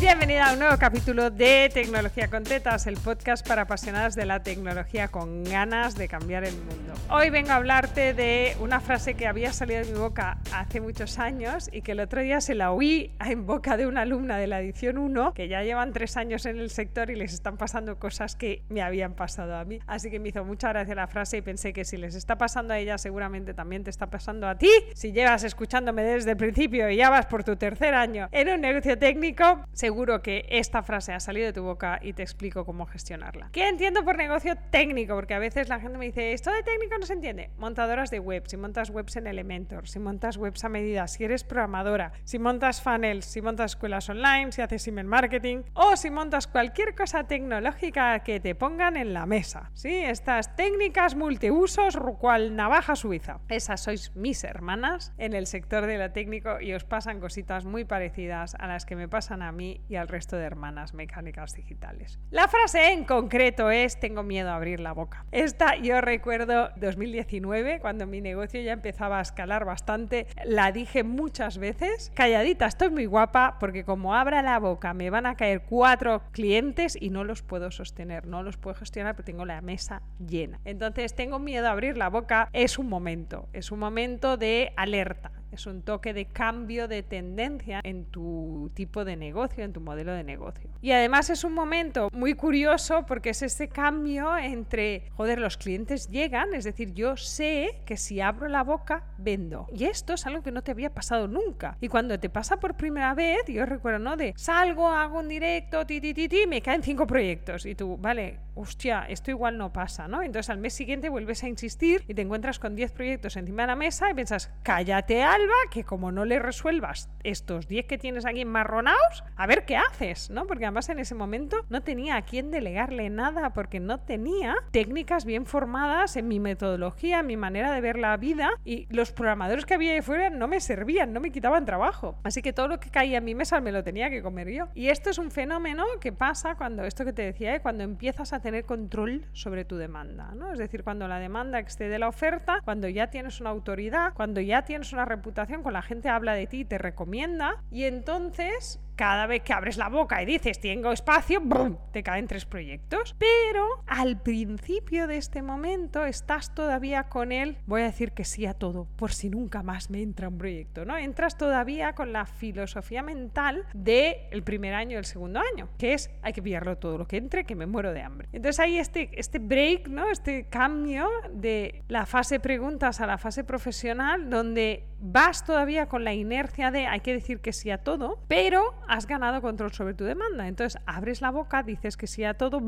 Bienvenida a un nuevo capítulo de Tecnología con Tetas, el podcast para apasionadas de la tecnología con ganas de cambiar el mundo. Hoy vengo a hablarte de una frase que había salido de mi boca hace muchos años y que el otro día se la oí en boca de una alumna de la edición 1 que ya llevan tres años en el sector y les están pasando cosas que me habían pasado a mí. Así que me hizo mucha gracia la frase y pensé que si les está pasando a ella seguramente también te está pasando a ti. Si llevas escuchándome desde el principio y ya vas por tu tercer año en un negocio técnico, seguro que esta frase ha salido de tu boca y te explico cómo gestionarla. ¿Qué entiendo por negocio técnico? Porque a veces la gente me dice, esto de técnico no se entiende. Montadoras de web, si montas webs en Elementor, si montas webs a medida, si eres programadora, si montas funnels, si montas escuelas online, si haces email marketing o si montas cualquier cosa tecnológica que te pongan en la mesa. ¿sí? Estas técnicas multiusos, cual navaja suiza. Esas sois mis hermanas en el sector de lo técnico y os pasan cositas muy parecidas a las que me pasan a mí y al resto de hermanas mecánicas digitales. La frase en concreto es tengo miedo a abrir la boca. Esta yo recuerdo 2019, cuando mi negocio ya empezaba a escalar bastante, la dije muchas veces, calladita, estoy muy guapa porque como abra la boca me van a caer cuatro clientes y no los puedo sostener, no los puedo gestionar porque tengo la mesa llena. Entonces tengo miedo a abrir la boca, es un momento, es un momento de alerta es un toque de cambio de tendencia en tu tipo de negocio, en tu modelo de negocio. Y además es un momento muy curioso porque es ese cambio entre, joder, los clientes llegan, es decir, yo sé que si abro la boca, vendo. Y esto es algo que no te había pasado nunca. Y cuando te pasa por primera vez, yo recuerdo, ¿no? De salgo, hago un directo, ti, ti, ti, ti, me caen cinco proyectos. Y tú, vale, hostia, esto igual no pasa, ¿no? Entonces al mes siguiente vuelves a insistir y te encuentras con 10 proyectos encima de la mesa y piensas, cállate Alba, que como no le resuelvas estos 10 que tienes aquí enmarronados, a ver qué haces, ¿no? Porque además en ese momento no tenía a quién delegarle nada porque no tenía técnicas bien formadas en mi metodología, en mi manera de ver la vida y los programadores que había de fuera no me servían, no me quitaban trabajo. Así que todo lo que caía en mi mesa me lo tenía que comer yo. Y esto es un fenómeno que pasa cuando, esto que te decía, ¿eh? cuando empiezas a tener control sobre tu demanda, ¿no? Es decir, cuando la demanda excede la oferta, cuando ya tienes una autoridad, cuando ya tienes una reputación, con la gente habla de ti y te recomienda, y entonces cada vez que abres la boca y dices tengo espacio, te caen tres proyectos. Pero al principio de este momento estás todavía con él, voy a decir que sí a todo, por si nunca más me entra un proyecto, ¿no? Entras todavía con la filosofía mental del el primer año y el segundo año, que es hay que pillarlo todo lo que entre, que me muero de hambre. Entonces hay este, este break, ¿no? Este cambio de la fase preguntas a la fase profesional, donde vas todavía con la inercia de hay que decir que sí a todo, pero has ganado control sobre tu demanda. Entonces abres la boca, dices que sí a todo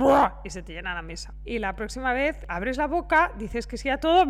y se te llena la mesa. Y la próxima vez abres la boca, dices que sí a todo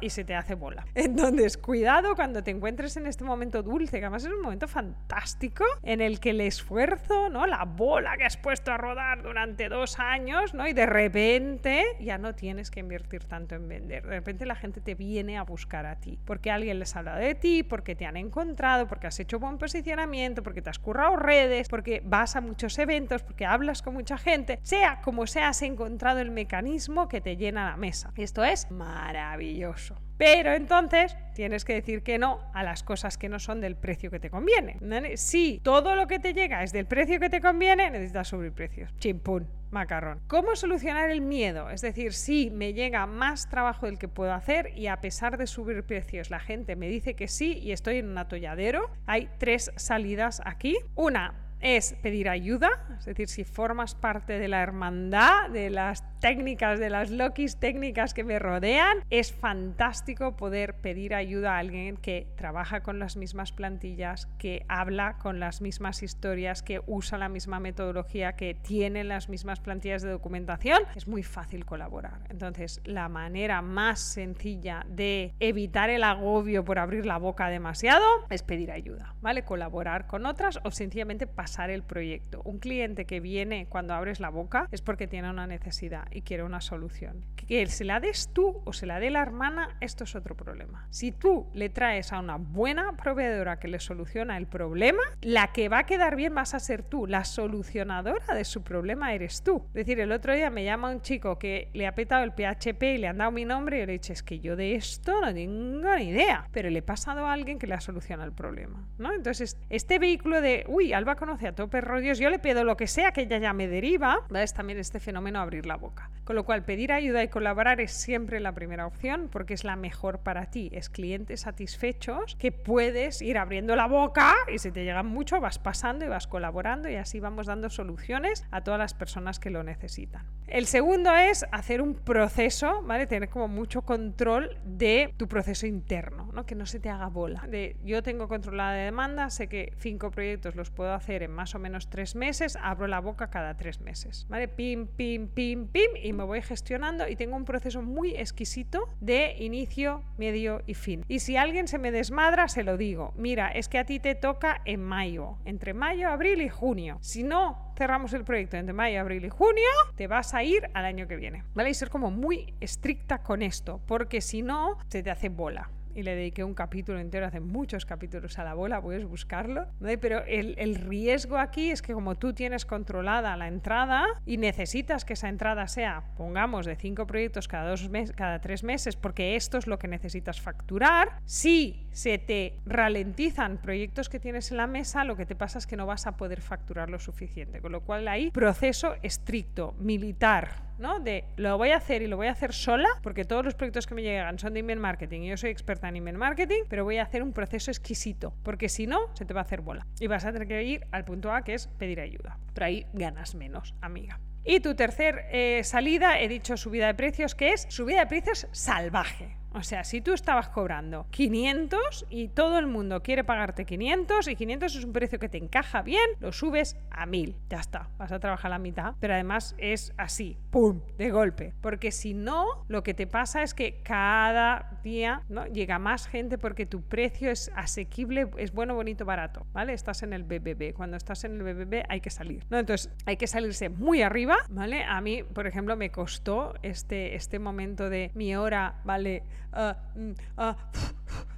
y se te hace bola. Entonces, cuidado cuando te encuentres en este momento dulce, que además es un momento fantástico en el que el esfuerzo, ¿no? la bola que has puesto a rodar durante dos años, ¿no? y de repente ya no tienes que invertir tanto en vender. De repente la gente te viene a buscar a ti porque alguien les habla de ti, porque te han encontrado, porque has hecho buen posicionamiento, porque te has currado redes, porque vas a muchos eventos, porque hablas con mucha gente, sea como sea, has encontrado el mecanismo que te llena la mesa. Esto es maravilloso. Pero entonces tienes que decir que no a las cosas que no son del precio que te conviene. Si todo lo que te llega es del precio que te conviene, necesitas subir precios. Chimpún, macarrón. ¿Cómo solucionar el miedo? Es decir, si me llega más trabajo del que puedo hacer y a pesar de subir precios la gente me dice que sí y estoy en un atolladero, hay tres salidas aquí. Una, es pedir ayuda, es decir, si formas parte de la hermandad, de las técnicas, de las Lokis técnicas que me rodean, es fantástico poder pedir ayuda a alguien que trabaja con las mismas plantillas, que habla con las mismas historias, que usa la misma metodología, que tiene las mismas plantillas de documentación. Es muy fácil colaborar. Entonces, la manera más sencilla de evitar el agobio por abrir la boca demasiado es pedir ayuda, ¿vale? Colaborar con otras o sencillamente pasar el proyecto. Un cliente que viene cuando abres la boca es porque tiene una necesidad y quiere una solución. Que se la des tú o se la dé la hermana, esto es otro problema. Si tú le traes a una buena proveedora que le soluciona el problema, la que va a quedar bien vas a ser tú. La solucionadora de su problema eres tú. Es decir, el otro día me llama un chico que le ha petado el PHP y le han dado mi nombre y le he dicho, es que yo de esto no tengo ni idea, pero le he pasado a alguien que le ha el problema. ¿no? Entonces, este vehículo de, uy, Alba conoce a tope rollos, yo le pido lo que sea que ella ya me deriva, es también este fenómeno abrir la boca. Con lo cual, pedir ayuda y colaborar es siempre la primera opción porque es la mejor para ti. Es clientes satisfechos que puedes ir abriendo la boca y si te llegan mucho vas pasando y vas colaborando y así vamos dando soluciones a todas las personas que lo necesitan. El segundo es hacer un proceso, ¿vale? Tener como mucho control de tu proceso interno, ¿no? Que no se te haga bola. De, yo tengo controlada de demanda, sé que cinco proyectos los puedo hacer en más o menos tres meses, abro la boca cada tres meses, ¿vale? Pim, pim, pim, pim, y me voy gestionando y tengo un proceso muy exquisito de inicio, medio y fin. Y si alguien se me desmadra, se lo digo. Mira, es que a ti te toca en mayo, entre mayo, abril y junio. Si no cerramos el proyecto entre mayo, abril y junio, te vas a ir al año que viene. ¿Vale? Y ser como muy estricta con esto, porque si no, se te hace bola y le dediqué un capítulo entero, hace muchos capítulos a la bola, puedes buscarlo. Pero el, el, riesgo aquí es que como tú tienes controlada la entrada y necesitas que esa entrada sea, pongamos, de cinco proyectos cada, dos meses, cada tres meses, porque esto es lo que necesitas facturar, si se te ralentizan proyectos que tienes en la mesa, lo que te pasa es que no vas a poder facturar lo suficiente. Con lo cual hay proceso estricto, militar, ¿no? De lo voy a hacer y lo voy a hacer sola, porque todos los proyectos que me llegan son de email marketing y yo soy experta en marketing, pero voy a hacer un proceso exquisito, porque si no, se te va a hacer bola. Y vas a tener que ir al punto A, que es pedir ayuda. Pero ahí ganas menos, amiga. Y tu tercer eh, salida, he dicho subida de precios, que es subida de precios salvaje. O sea, si tú estabas cobrando 500 y todo el mundo quiere pagarte 500 y 500 es un precio que te encaja bien, lo subes a 1000. Ya está, vas a trabajar la mitad, pero además es así, ¡pum!, de golpe. Porque si no, lo que te pasa es que cada día llega más gente porque tu precio es asequible, es bueno, bonito, barato, ¿vale? Estás en el BBB. Cuando estás en el BBB hay que salir. Entonces hay que salirse muy arriba, ¿vale? A mí, por ejemplo, me costó este, este momento de mi hora, ¿vale? uh, uh,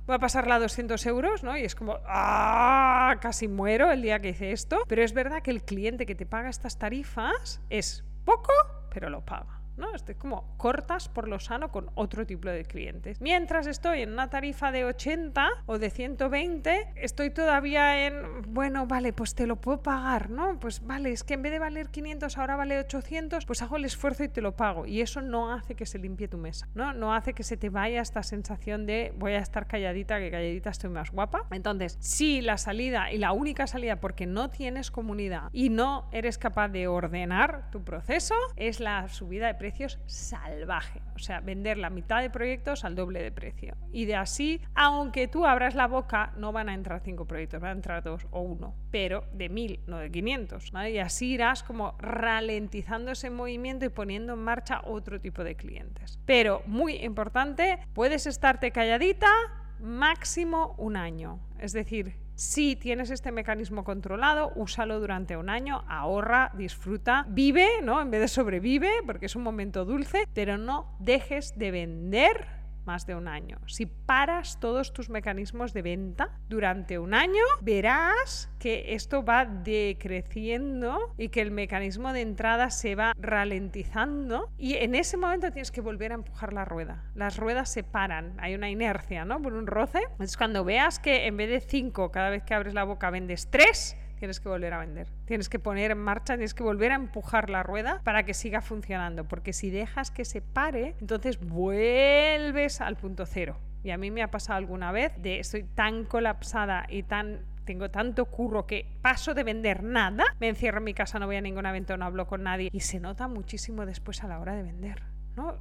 voy a pasarla a 200 euros, ¿no? Y es como, ¡ah! Casi muero el día que hice esto. Pero es verdad que el cliente que te paga estas tarifas es poco, pero lo paga. ¿No? Estoy como cortas por lo sano con otro tipo de clientes. Mientras estoy en una tarifa de 80 o de 120, estoy todavía en, bueno, vale, pues te lo puedo pagar, ¿no? Pues vale, es que en vez de valer 500 ahora vale 800, pues hago el esfuerzo y te lo pago. Y eso no hace que se limpie tu mesa, ¿no? No hace que se te vaya esta sensación de voy a estar calladita, que calladita estoy más guapa. Entonces, si la salida y la única salida porque no tienes comunidad y no eres capaz de ordenar tu proceso, es la subida de precios salvaje. O sea, vender la mitad de proyectos al doble de precio. Y de así, aunque tú abras la boca, no van a entrar cinco proyectos, van a entrar dos o uno, pero de mil, no de 500. Y así irás como ralentizando ese movimiento y poniendo en marcha otro tipo de clientes. Pero muy importante, puedes estarte calladita máximo un año. Es decir, si tienes este mecanismo controlado, úsalo durante un año, ahorra, disfruta, vive, ¿no? En vez de sobrevive, porque es un momento dulce, pero no dejes de vender más de un año. Si paras todos tus mecanismos de venta durante un año, verás que esto va decreciendo y que el mecanismo de entrada se va ralentizando y en ese momento tienes que volver a empujar la rueda. Las ruedas se paran, hay una inercia, ¿no? Por un roce. Entonces cuando veas que en vez de cinco cada vez que abres la boca vendes tres, tienes que volver a vender. Tienes que poner en marcha, tienes que volver a empujar la rueda para que siga funcionando, porque si dejas que se pare, entonces vuelves al punto cero. Y a mí me ha pasado alguna vez de estoy tan colapsada y tan tengo tanto curro que paso de vender nada, me encierro en mi casa, no voy a ningún evento, no hablo con nadie y se nota muchísimo después a la hora de vender.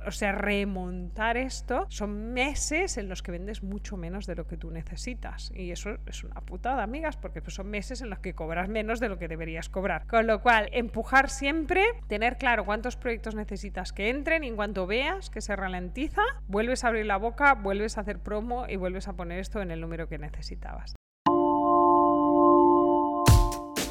O sea, remontar esto son meses en los que vendes mucho menos de lo que tú necesitas. Y eso es una putada, amigas, porque pues, son meses en los que cobras menos de lo que deberías cobrar. Con lo cual, empujar siempre, tener claro cuántos proyectos necesitas que entren y en cuanto veas que se ralentiza, vuelves a abrir la boca, vuelves a hacer promo y vuelves a poner esto en el número que necesitabas.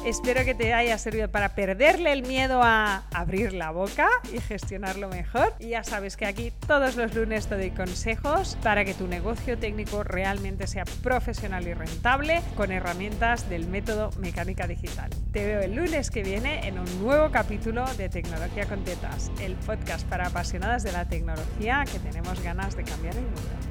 Espero que te haya servido para perderle el miedo a abrir la boca y gestionarlo mejor. Y ya sabes que aquí todos los lunes te doy consejos para que tu negocio técnico realmente sea profesional y rentable con herramientas del método mecánica digital. Te veo el lunes que viene en un nuevo capítulo de Tecnología con Tetas, el podcast para apasionadas de la tecnología que tenemos ganas de cambiar el mundo.